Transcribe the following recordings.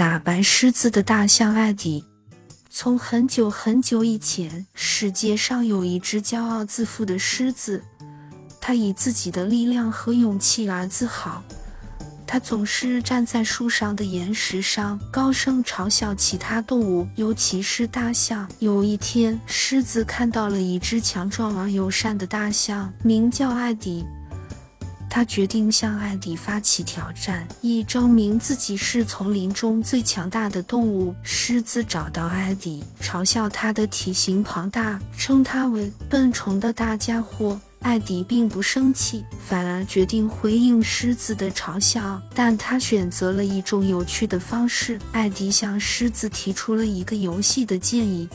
打败狮子的大象艾迪。从很久很久以前，世界上有一只骄傲自负的狮子，它以自己的力量和勇气而自豪。它总是站在树上的岩石上，高声嘲笑其他动物，尤其是大象。有一天，狮子看到了一只强壮而友善的大象，名叫艾迪。他决定向艾迪发起挑战，以证明自己是丛林中最强大的动物。狮子找到艾迪，嘲笑他的体型庞大，称他为笨虫的大家伙。艾迪并不生气，反而决定回应狮子的嘲笑，但他选择了一种有趣的方式。艾迪向狮子提出了一个游戏的建议。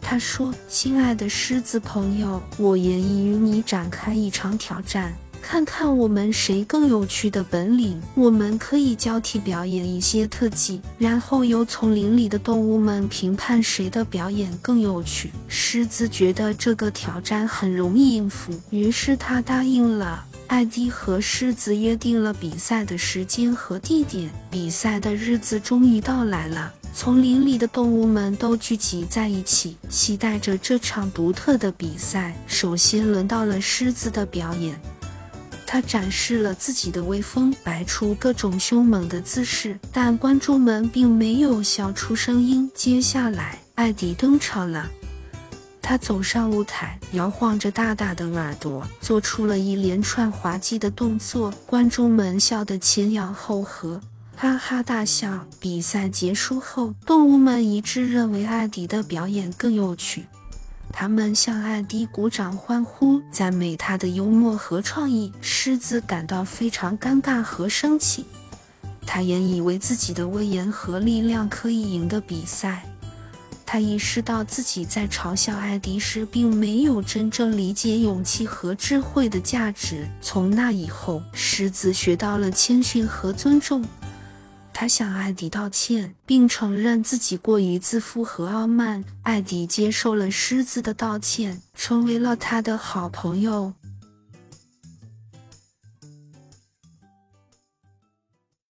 他说：“亲爱的狮子朋友，我愿意与你展开一场挑战。”看看我们谁更有趣的本领。我们可以交替表演一些特技，然后由丛林里的动物们评判谁的表演更有趣。狮子觉得这个挑战很容易应付，于是他答应了。艾迪和狮子约定了比赛的时间和地点。比赛的日子终于到来了，丛林里的动物们都聚集在一起，期待着这场独特的比赛。首先轮到了狮子的表演。他展示了自己的威风，摆出各种凶猛的姿势，但观众们并没有笑出声音。接下来，艾迪登场了。他走上舞台，摇晃着大大的耳朵，做出了一连串滑稽的动作。观众们笑得前仰后合，哈哈大笑。比赛结束后，动物们一致认为艾迪的表演更有趣。他们向艾迪鼓掌欢呼，赞美他的幽默和创意。狮子感到非常尴尬和生气，他也以为自己的威严和力量可以赢得比赛。他意识到自己在嘲笑艾迪时，并没有真正理解勇气和智慧的价值。从那以后，狮子学到了谦逊和尊重。他向艾迪道歉，并承认自己过于自负和傲慢。艾迪接受了狮子的道歉，成为了他的好朋友。